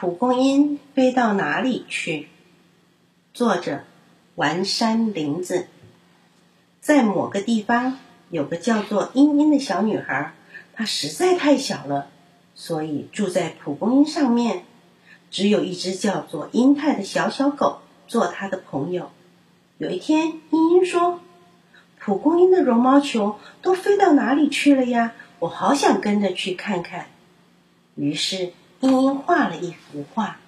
蒲公英飞到哪里去？作者：丸山林子。在某个地方，有个叫做茵茵的小女孩，她实在太小了，所以住在蒲公英上面。只有一只叫做英泰的小小狗做她的朋友。有一天，茵茵说：“蒲公英的绒毛球都飞到哪里去了呀？我好想跟着去看看。”于是。茵茵画了一幅画，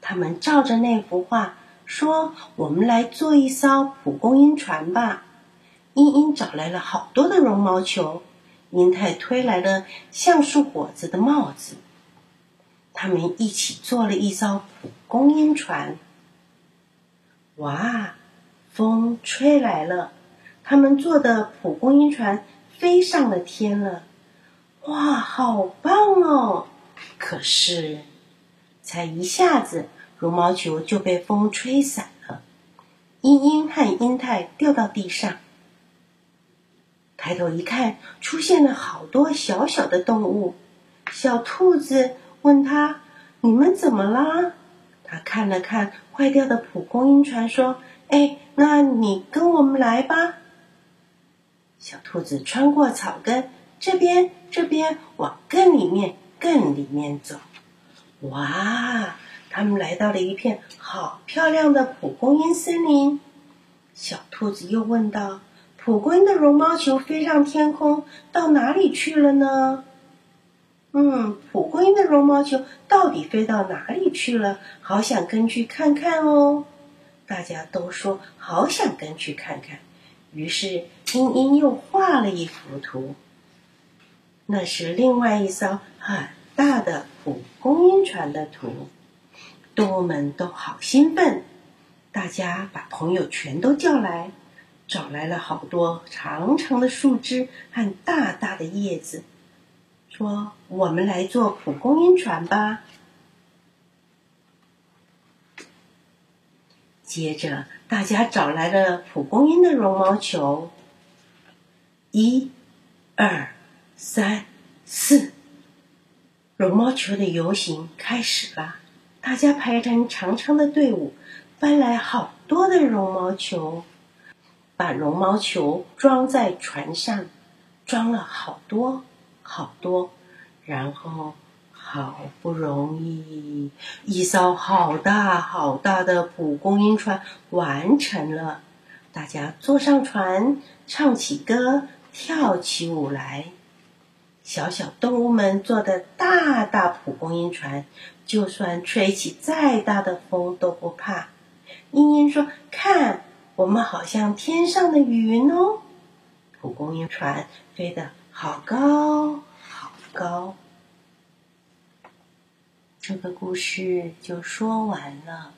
他们照着那幅画说：“我们来做一艘蒲公英船吧。”茵茵找来了好多的绒毛球，英泰推来了橡树果子的帽子，他们一起做了一艘蒲公英船。哇，风吹来了，他们做的蒲公英船飞上了天了。哇，好棒哦！可是，才一下子，绒毛球就被风吹散了。茵茵和英泰掉到地上。抬头一看，出现了好多小小的动物。小兔子问他：“你们怎么啦？”他看了看坏掉的蒲公英船，说：“哎，那你跟我们来吧。”小兔子穿过草根，这边，这边，往更里面。更里面走，哇！他们来到了一片好漂亮的蒲公英森林。小兔子又问道：“蒲公英的绒毛球飞上天空，到哪里去了呢？”嗯，蒲公英的绒毛球到底飞到哪里去了？好想跟去看看哦！大家都说好想跟去看看。于是，茵茵又画了一幅图。那是另外一艘很大的蒲公英船的图，动物们都好兴奋。大家把朋友全都叫来，找来了好多长长的树枝和大大的叶子，说：“我们来做蒲公英船吧。”接着，大家找来了蒲公英的绒毛球，一、二。三四，绒毛球的游行开始了。大家排成长长的队伍，搬来好多的绒毛球，把绒毛球装在船上，装了好多好多。然后，好不容易，一艘好大好大的蒲公英船完成了。大家坐上船，唱起歌，跳起舞来。小小动物们坐的大大蒲公英船，就算吹起再大的风都不怕。茵茵说：“看，我们好像天上的云哦。”蒲公英船飞得好高好高。这个故事就说完了。